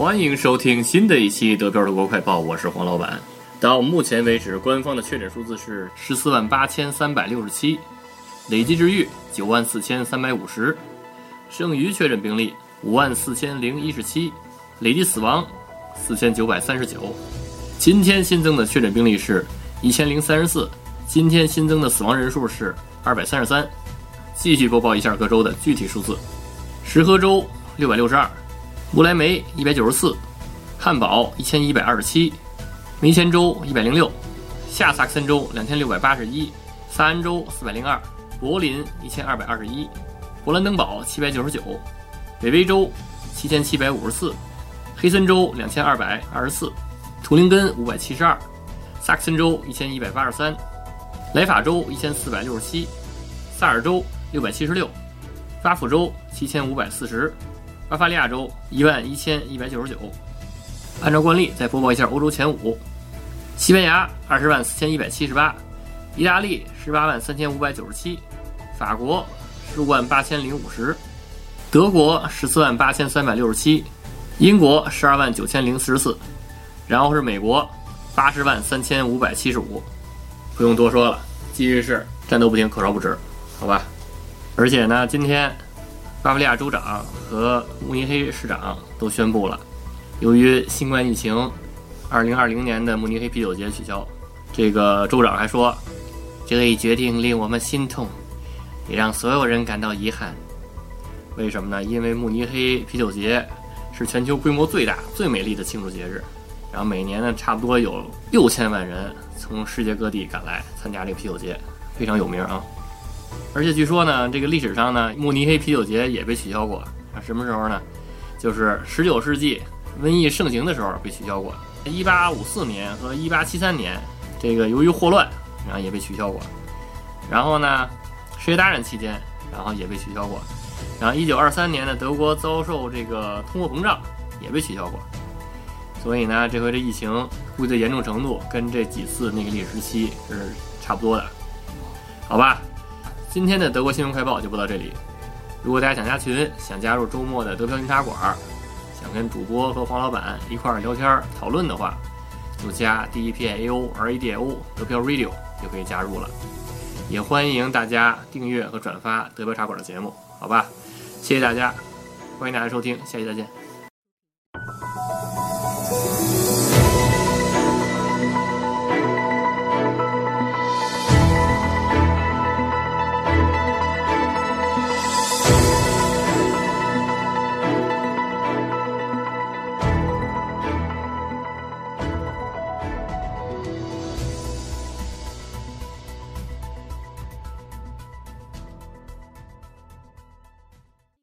欢迎收听新的一期德标德国快报，我是黄老板。到目前为止，官方的确诊数字是十四万八千三百六十七，累计治愈九万四千三百五十，剩余确诊病例五万四千零一十七，累计死亡四千九百三十九。今天新增的确诊病例是一千零三十四，今天新增的死亡人数是二百三十三。继续播报一下各州的具体数字：石河州六百六十二，不来梅一百九十四，汉堡一千一百二十七。梅前州一百零六，下萨克森州两千六百八十一，萨恩州四百零二，柏林一千二百二十一，勃兰登堡七百九十九，北威州七千七百五十四，黑森州两千二百二十四，图林根五百七十二，萨克森州一千一百八十三，莱法州一千四百六十七，萨尔州六百七十六，巴甫州七千五百四十，巴伐利亚州一万一千一百九十九。按照惯例，再播报一下欧洲前五。西班牙二十万四千一百七十八，意大利十八万三千五百九十七，法国十五万八千零五十，德国十四万八千三百六十七，英国十二万九千零四十四，然后是美国八十万三千五百七十五。不用多说了，继续是战斗不停，口哨不止，好吧？而且呢，今天巴伐利亚州长和慕尼黑市长都宣布了，由于新冠疫情。二零二零年的慕尼黑啤酒节取消，这个州长还说，这一决定令我们心痛，也让所有人感到遗憾。为什么呢？因为慕尼黑啤酒节是全球规模最大、最美丽的庆祝节日，然后每年呢，差不多有六千万人从世界各地赶来参加这个啤酒节，非常有名啊。而且据说呢，这个历史上呢，慕尼黑啤酒节也被取消过，啊，什么时候呢？就是十九世纪瘟疫盛行的时候被取消过。一八五四年和一八七三年，这个由于霍乱，然后也被取消过。然后呢，世界大战期间，然后也被取消过。然后一九二三年呢，德国遭受这个通货膨胀，也被取消过。所以呢，这回这疫情估计的严重程度跟这几次那个历史时期是差不多的，好吧？今天的德国新闻快报就播到这里。如果大家想加群，想加入周末的德飘云茶馆。想跟主播和黄老板一块儿聊天讨论的话，就加 D E P A O R A D O 德标 Radio 就可以加入了。也欢迎大家订阅和转发德标茶馆的节目，好吧？谢谢大家，欢迎大家收听，下期再见。